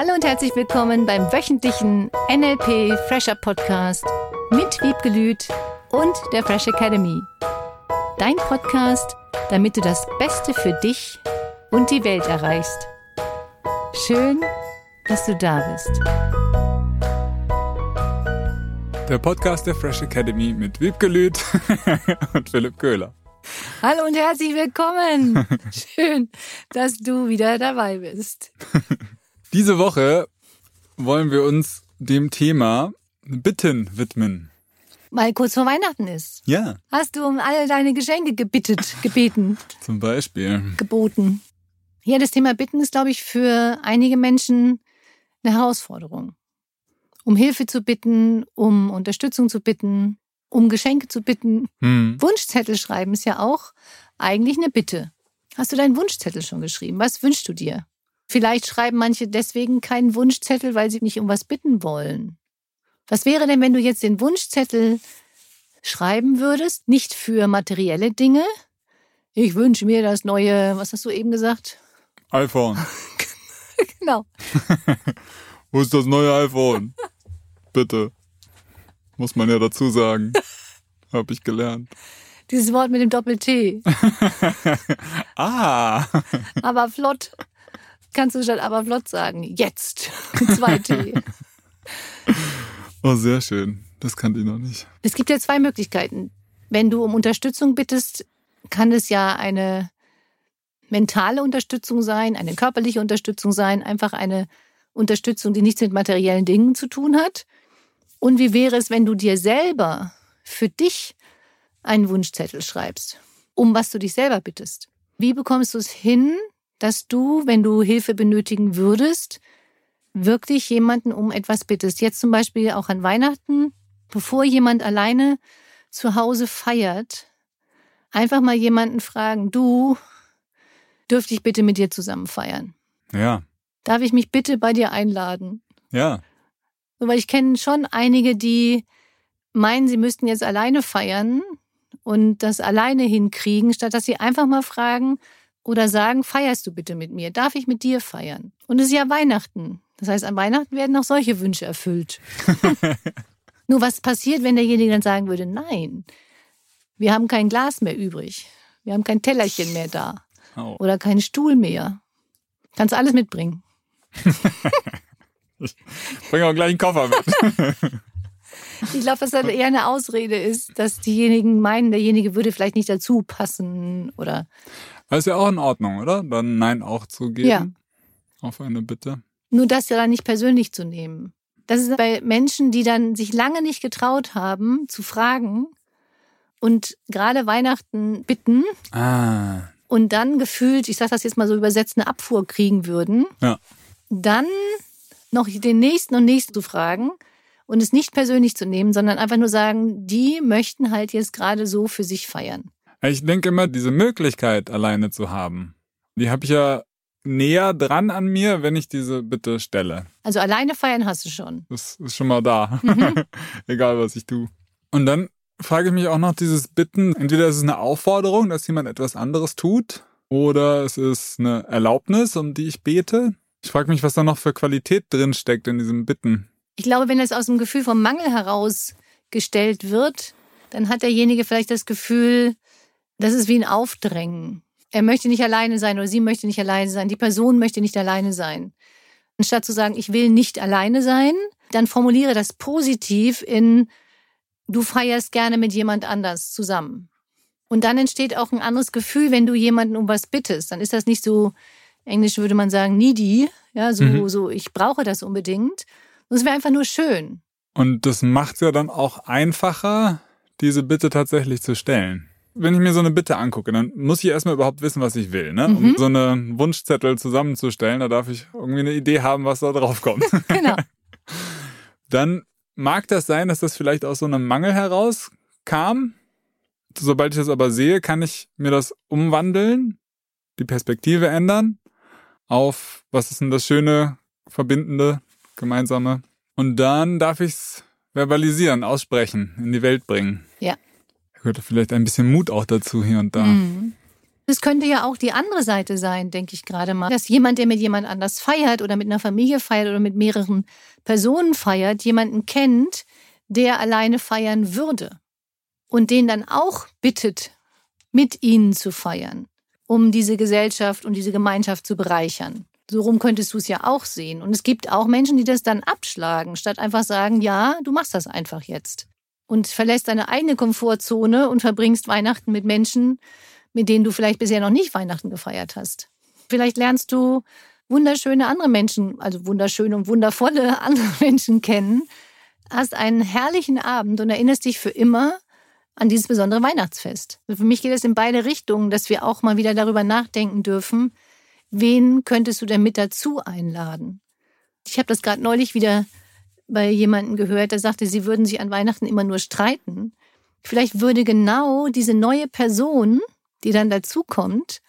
Hallo und herzlich willkommen beim wöchentlichen NLP Fresher Podcast mit Wiebgelüt und der Fresh Academy. Dein Podcast, damit du das Beste für dich und die Welt erreichst. Schön, dass du da bist. Der Podcast der Fresh Academy mit Wiebgelüt und Philipp Köhler. Hallo und herzlich willkommen. Schön, dass du wieder dabei bist. Diese Woche wollen wir uns dem Thema Bitten widmen. Weil kurz vor Weihnachten ist. Ja. Hast du um alle deine Geschenke gebittet, gebeten? Zum Beispiel. Geboten. Ja, das Thema Bitten ist, glaube ich, für einige Menschen eine Herausforderung. Um Hilfe zu bitten, um Unterstützung zu bitten, um Geschenke zu bitten. Hm. Wunschzettel schreiben ist ja auch eigentlich eine Bitte. Hast du deinen Wunschzettel schon geschrieben? Was wünschst du dir? Vielleicht schreiben manche deswegen keinen Wunschzettel, weil sie nicht um was bitten wollen. Was wäre denn, wenn du jetzt den Wunschzettel schreiben würdest, nicht für materielle Dinge? Ich wünsche mir das neue, was hast du eben gesagt? iPhone. genau. Wo ist das neue iPhone? Bitte. Muss man ja dazu sagen. Hab ich gelernt. Dieses Wort mit dem Doppel-T. ah. Aber flott kannst du statt aber flott sagen. Jetzt. Zwei T. oh, sehr schön. Das kannte ich noch nicht. Es gibt ja zwei Möglichkeiten. Wenn du um Unterstützung bittest, kann es ja eine mentale Unterstützung sein, eine körperliche Unterstützung sein, einfach eine Unterstützung, die nichts mit materiellen Dingen zu tun hat. Und wie wäre es, wenn du dir selber für dich einen Wunschzettel schreibst, um was du dich selber bittest? Wie bekommst du es hin, dass du, wenn du Hilfe benötigen würdest, wirklich jemanden um etwas bittest. Jetzt zum Beispiel auch an Weihnachten, bevor jemand alleine zu Hause feiert, einfach mal jemanden fragen, du, dürfte ich bitte mit dir zusammen feiern? Ja. Darf ich mich bitte bei dir einladen? Ja. Weil ich kenne schon einige, die meinen, sie müssten jetzt alleine feiern und das alleine hinkriegen, statt dass sie einfach mal fragen, oder sagen, feierst du bitte mit mir? Darf ich mit dir feiern? Und es ist ja Weihnachten. Das heißt, an Weihnachten werden auch solche Wünsche erfüllt. Nur was passiert, wenn derjenige dann sagen würde, nein, wir haben kein Glas mehr übrig. Wir haben kein Tellerchen mehr da. Oh. Oder keinen Stuhl mehr. Kannst alles mitbringen. ich bringe auch gleich einen Koffer mit. Ich glaube, dass das eher eine Ausrede ist, dass diejenigen meinen, derjenige würde vielleicht nicht dazu passen oder das ist ja auch in Ordnung, oder? Dann Nein auch zu geben. Ja. Auf eine Bitte. Nur das ja dann nicht persönlich zu nehmen. Das ist bei Menschen, die dann sich lange nicht getraut haben, zu fragen und gerade Weihnachten bitten. Ah. Und dann gefühlt, ich sage das jetzt mal so übersetzt, eine Abfuhr kriegen würden. Ja. Dann noch den nächsten und nächsten zu fragen und es nicht persönlich zu nehmen, sondern einfach nur sagen, die möchten halt jetzt gerade so für sich feiern. Ich denke immer, diese Möglichkeit alleine zu haben, die habe ich ja näher dran an mir, wenn ich diese Bitte stelle. Also alleine feiern hast du schon. Das ist schon mal da. Mhm. Egal, was ich tue. Und dann frage ich mich auch noch dieses Bitten. Entweder ist es eine Aufforderung, dass jemand etwas anderes tut, oder es ist eine Erlaubnis, um die ich bete. Ich frage mich, was da noch für Qualität drin steckt in diesem Bitten. Ich glaube, wenn es aus dem Gefühl vom Mangel heraus gestellt wird, dann hat derjenige vielleicht das Gefühl, das ist wie ein Aufdrängen. Er möchte nicht alleine sein oder sie möchte nicht alleine sein. Die Person möchte nicht alleine sein. Anstatt zu sagen, ich will nicht alleine sein, dann formuliere das positiv in, du feierst gerne mit jemand anders zusammen. Und dann entsteht auch ein anderes Gefühl, wenn du jemanden um was bittest. Dann ist das nicht so, Englisch würde man sagen, needy, ja, so, mhm. so ich brauche das unbedingt. Das wäre einfach nur schön. Und das macht es ja dann auch einfacher, diese Bitte tatsächlich zu stellen wenn ich mir so eine Bitte angucke, dann muss ich erstmal überhaupt wissen, was ich will. Ne? Mhm. Um so eine Wunschzettel zusammenzustellen, da darf ich irgendwie eine Idee haben, was da drauf kommt. genau. Dann mag das sein, dass das vielleicht aus so einem Mangel herauskam. Sobald ich das aber sehe, kann ich mir das umwandeln, die Perspektive ändern auf, was ist denn das schöne, verbindende, gemeinsame. Und dann darf ich es verbalisieren, aussprechen, in die Welt bringen. Ja gehört vielleicht ein bisschen Mut auch dazu hier und da. Mhm. Es könnte ja auch die andere Seite sein, denke ich gerade mal, dass jemand, der mit jemand anders feiert oder mit einer Familie feiert oder mit mehreren Personen feiert, jemanden kennt, der alleine feiern würde und den dann auch bittet, mit ihnen zu feiern, um diese Gesellschaft und diese Gemeinschaft zu bereichern. So rum könntest du es ja auch sehen. Und es gibt auch Menschen, die das dann abschlagen, statt einfach sagen, ja, du machst das einfach jetzt. Und verlässt deine eigene Komfortzone und verbringst Weihnachten mit Menschen, mit denen du vielleicht bisher noch nicht Weihnachten gefeiert hast. Vielleicht lernst du wunderschöne andere Menschen, also wunderschöne und wundervolle andere Menschen kennen, hast einen herrlichen Abend und erinnerst dich für immer an dieses besondere Weihnachtsfest. Für mich geht es in beide Richtungen, dass wir auch mal wieder darüber nachdenken dürfen, wen könntest du denn mit dazu einladen? Ich habe das gerade neulich wieder bei jemandem gehört, der sagte, sie würden sich an Weihnachten immer nur streiten. Vielleicht würde genau diese neue Person die dann dazukommt,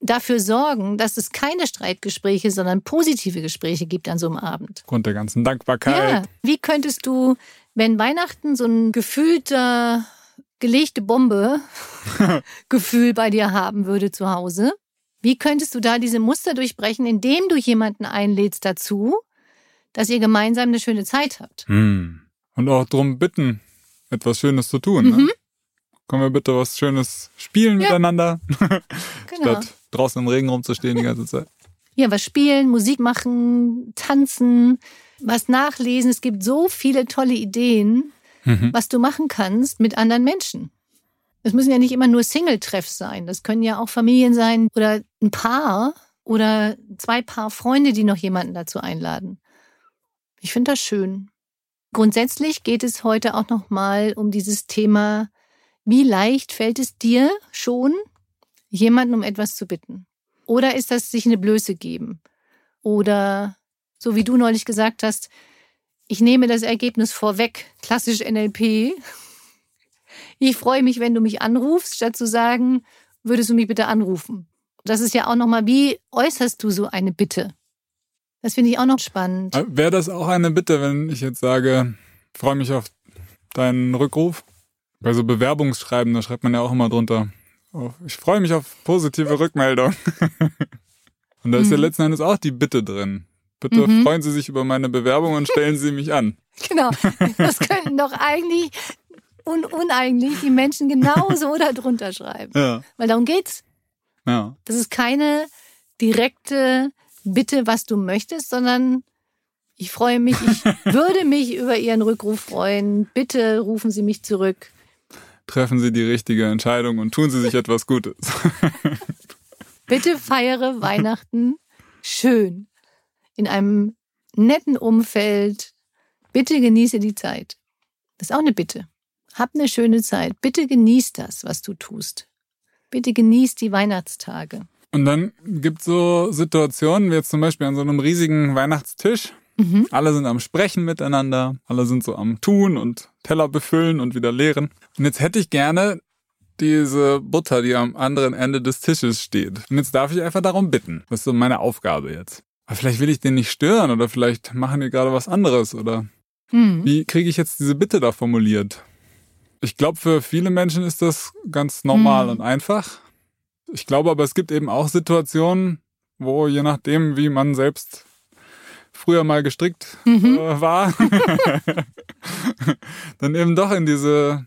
dafür sorgen, dass es keine Streitgespräche, sondern positive Gespräche gibt an so einem Abend. Aufgrund der ganzen Dankbarkeit. Ja. Wie könntest du, wenn Weihnachten so ein gefühlter, gelegte Bombe Gefühl bei dir haben würde zu Hause, wie könntest du da diese Muster durchbrechen, indem du jemanden einlädst dazu, dass ihr gemeinsam eine schöne Zeit habt? Hm. Und auch darum bitten, etwas Schönes zu tun. Ne? Mhm. Ne? können wir bitte was Schönes spielen ja. miteinander, genau. statt draußen im Regen rumzustehen die ganze Zeit. Ja, was spielen, Musik machen, tanzen, was nachlesen. Es gibt so viele tolle Ideen, mhm. was du machen kannst mit anderen Menschen. Es müssen ja nicht immer nur Single-Treffs sein. Das können ja auch Familien sein oder ein Paar oder zwei Paar Freunde, die noch jemanden dazu einladen. Ich finde das schön. Grundsätzlich geht es heute auch noch mal um dieses Thema wie leicht fällt es dir schon, jemanden um etwas zu bitten? Oder ist das sich eine Blöße geben? Oder so wie du neulich gesagt hast, ich nehme das Ergebnis vorweg, klassisch NLP. Ich freue mich, wenn du mich anrufst, statt zu sagen, würdest du mich bitte anrufen. Das ist ja auch nochmal, wie äußerst du so eine Bitte? Das finde ich auch noch spannend. Äh, wäre das auch eine Bitte, wenn ich jetzt sage, freue mich auf deinen Rückruf? Bei so Bewerbungsschreiben, da schreibt man ja auch immer drunter. Oh, ich freue mich auf positive Rückmeldung. und da ist mhm. ja letzten Endes auch die Bitte drin. Bitte mhm. freuen Sie sich über meine Bewerbung und stellen Sie mich an. Genau. Das könnten doch eigentlich un uneigentlich die Menschen genauso darunter schreiben. Ja. Weil darum geht's. Ja. Das ist keine direkte Bitte, was du möchtest, sondern ich freue mich, ich würde mich über Ihren Rückruf freuen. Bitte rufen Sie mich zurück treffen Sie die richtige Entscheidung und tun Sie sich etwas Gutes. Bitte feiere Weihnachten schön in einem netten Umfeld. Bitte genieße die Zeit. Das ist auch eine Bitte. Hab eine schöne Zeit. Bitte genieß das, was du tust. Bitte genieß die Weihnachtstage. Und dann gibt es so Situationen, wie jetzt zum Beispiel an so einem riesigen Weihnachtstisch. Mhm. Alle sind am Sprechen miteinander, alle sind so am Tun und Teller befüllen und wieder leeren. Und jetzt hätte ich gerne diese Butter, die am anderen Ende des Tisches steht. Und jetzt darf ich einfach darum bitten. Das ist so meine Aufgabe jetzt. Aber vielleicht will ich den nicht stören oder vielleicht machen die gerade was anderes oder mhm. wie kriege ich jetzt diese Bitte da formuliert? Ich glaube, für viele Menschen ist das ganz normal mhm. und einfach. Ich glaube aber, es gibt eben auch Situationen, wo je nachdem, wie man selbst früher mal gestrickt mhm. äh, war, dann eben doch in diese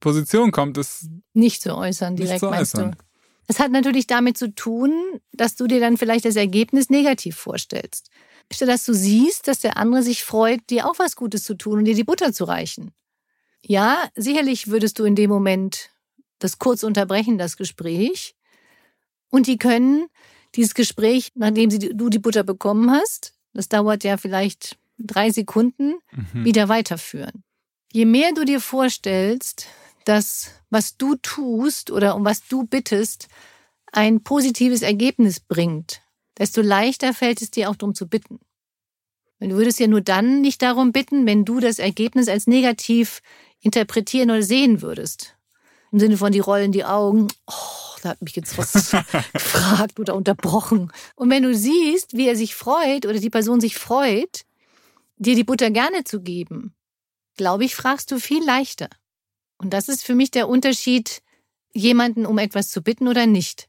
Position kommt, es nicht zu äußern, direkt zu meinst äußern. du. Es hat natürlich damit zu tun, dass du dir dann vielleicht das Ergebnis negativ vorstellst. Statt dass du siehst, dass der andere sich freut, dir auch was Gutes zu tun und dir die Butter zu reichen. Ja, sicherlich würdest du in dem Moment das kurz unterbrechen, das Gespräch. Und die können dieses Gespräch, nachdem du die Butter bekommen hast, das dauert ja vielleicht drei Sekunden, mhm. wieder weiterführen. Je mehr du dir vorstellst, dass was du tust oder um was du bittest, ein positives Ergebnis bringt, desto leichter fällt es dir auch darum zu bitten. Du würdest ja nur dann nicht darum bitten, wenn du das Ergebnis als negativ interpretieren oder sehen würdest. Im Sinne von die rollen die Augen, oh, da hat mich jetzt was gefragt oder unterbrochen. Und wenn du siehst, wie er sich freut oder die Person sich freut, dir die Butter gerne zu geben, glaube ich, fragst du viel leichter. Und das ist für mich der Unterschied, jemanden um etwas zu bitten oder nicht.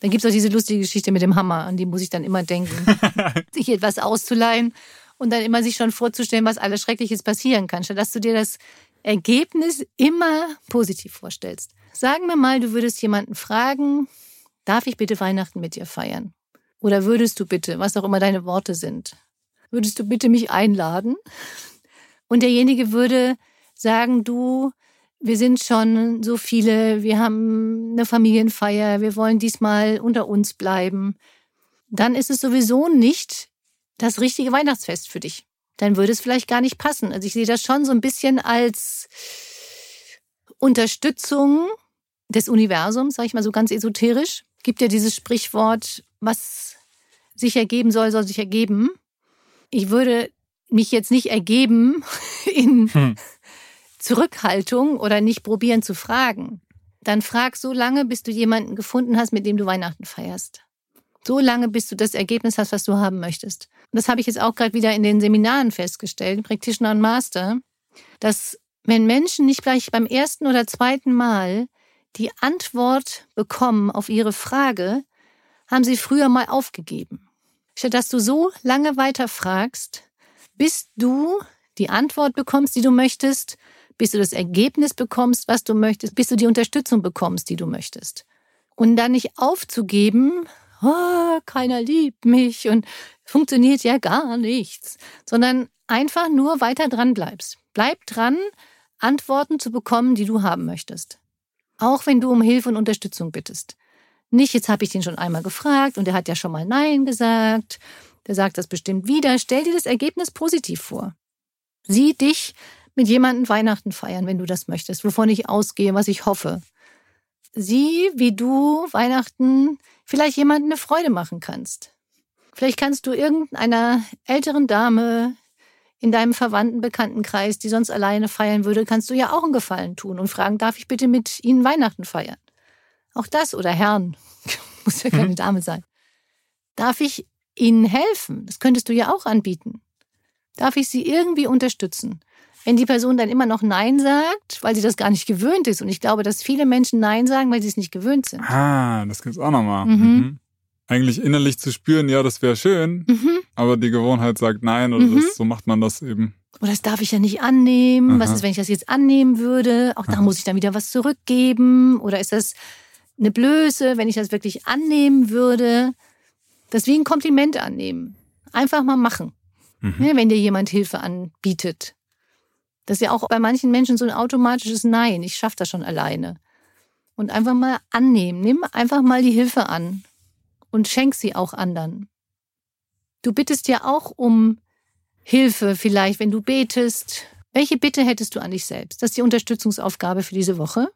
Dann gibt es auch diese lustige Geschichte mit dem Hammer, an die muss ich dann immer denken. sich etwas auszuleihen und dann immer sich schon vorzustellen, was alles Schreckliches passieren kann, statt dass du dir das Ergebnis immer positiv vorstellst. Sagen wir mal, du würdest jemanden fragen, darf ich bitte Weihnachten mit dir feiern? Oder würdest du bitte, was auch immer deine Worte sind, würdest du bitte mich einladen? Und derjenige würde sagen, du, wir sind schon so viele, wir haben eine Familienfeier, wir wollen diesmal unter uns bleiben. Dann ist es sowieso nicht das richtige Weihnachtsfest für dich. Dann würde es vielleicht gar nicht passen. Also ich sehe das schon so ein bisschen als Unterstützung des Universums, sage ich mal so ganz esoterisch. Gibt ja dieses Sprichwort, was sich ergeben soll, soll sich ergeben. Ich würde mich jetzt nicht ergeben in hm. Zurückhaltung oder nicht probieren zu fragen. Dann frag so lange, bis du jemanden gefunden hast, mit dem du Weihnachten feierst. So lange, bis du das Ergebnis hast, was du haben möchtest. Und das habe ich jetzt auch gerade wieder in den Seminaren festgestellt, Practitioner und Master, dass wenn Menschen nicht gleich beim ersten oder zweiten Mal die Antwort bekommen auf ihre Frage, haben sie früher mal aufgegeben. Statt dass du so lange weiter fragst, bis du die Antwort bekommst, die du möchtest, bis du das Ergebnis bekommst, was du möchtest, bis du die Unterstützung bekommst, die du möchtest. Und dann nicht aufzugeben, oh, keiner liebt mich und funktioniert ja gar nichts, sondern einfach nur weiter dran bleibst. Bleib dran, Antworten zu bekommen, die du haben möchtest. Auch wenn du um Hilfe und Unterstützung bittest. Nicht, jetzt habe ich den schon einmal gefragt und er hat ja schon mal Nein gesagt. Der sagt das bestimmt wieder. Stell dir das Ergebnis positiv vor. Sieh dich mit jemandem Weihnachten feiern, wenn du das möchtest, wovon ich ausgehe, was ich hoffe. Sieh, wie du Weihnachten vielleicht jemandem eine Freude machen kannst. Vielleicht kannst du irgendeiner älteren Dame in deinem verwandten Bekanntenkreis, die sonst alleine feiern würde, kannst du ja auch einen Gefallen tun und fragen, darf ich bitte mit ihnen Weihnachten feiern? Auch das oder Herrn, muss ja keine hm. Dame sein. Darf ich ihnen helfen? Das könntest du ja auch anbieten. Darf ich sie irgendwie unterstützen? Wenn die Person dann immer noch Nein sagt, weil sie das gar nicht gewöhnt ist. Und ich glaube, dass viele Menschen Nein sagen, weil sie es nicht gewöhnt sind. Ah, das gibt's auch nochmal. Mhm. Mhm. Eigentlich innerlich zu spüren, ja, das wäre schön, mhm. aber die Gewohnheit sagt Nein oder mhm. das, so macht man das eben. Oder das darf ich ja nicht annehmen. Aha. Was ist, wenn ich das jetzt annehmen würde? Auch da Aha. muss ich dann wieder was zurückgeben. Oder ist das eine Blöße, wenn ich das wirklich annehmen würde? Das wie ein Kompliment annehmen. Einfach mal machen. Mhm. Ja, wenn dir jemand Hilfe anbietet. Das ist ja auch bei manchen Menschen so ein automatisches Nein. Ich schaffe das schon alleine. Und einfach mal annehmen. Nimm einfach mal die Hilfe an und schenk sie auch anderen. Du bittest ja auch um Hilfe vielleicht, wenn du betest. Welche Bitte hättest du an dich selbst? Das ist die Unterstützungsaufgabe für diese Woche.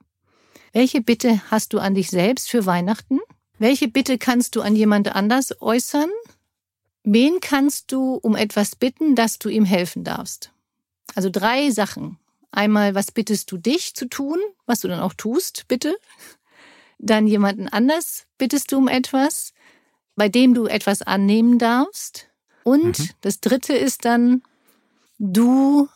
Welche Bitte hast du an dich selbst für Weihnachten? Welche Bitte kannst du an jemand anders äußern? Wen kannst du um etwas bitten, dass du ihm helfen darfst? Also drei Sachen. Einmal, was bittest du dich zu tun, was du dann auch tust, bitte. Dann jemanden anders bittest du um etwas, bei dem du etwas annehmen darfst. Und mhm. das dritte ist dann, du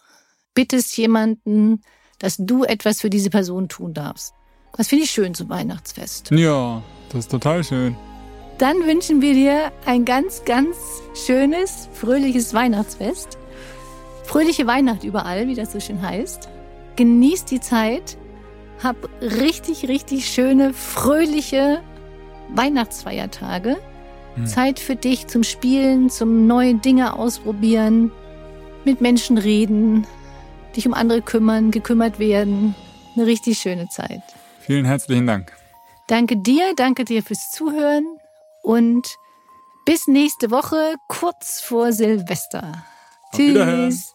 bittest jemanden, dass du etwas für diese Person tun darfst. Das finde ich schön zum Weihnachtsfest. Ja, das ist total schön. Dann wünschen wir dir ein ganz, ganz schönes, fröhliches Weihnachtsfest. Fröhliche Weihnacht überall, wie das so schön heißt. Genieß die Zeit. Hab richtig, richtig schöne, fröhliche Weihnachtsfeiertage. Hm. Zeit für dich zum Spielen, zum neue Dinge ausprobieren, mit Menschen reden, dich um andere kümmern, gekümmert werden. Eine richtig schöne Zeit. Vielen herzlichen Dank. Danke dir, danke dir fürs Zuhören und bis nächste Woche kurz vor Silvester. Auf Tschüss.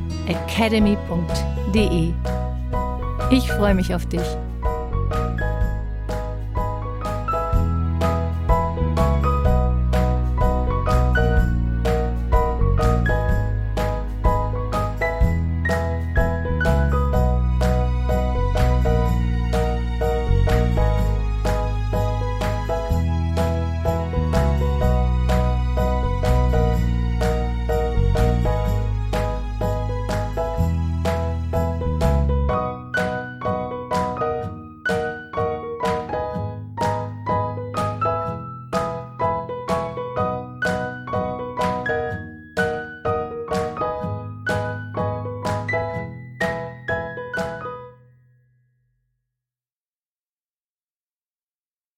www.fresh-academy.de. Ich freue mich auf dich.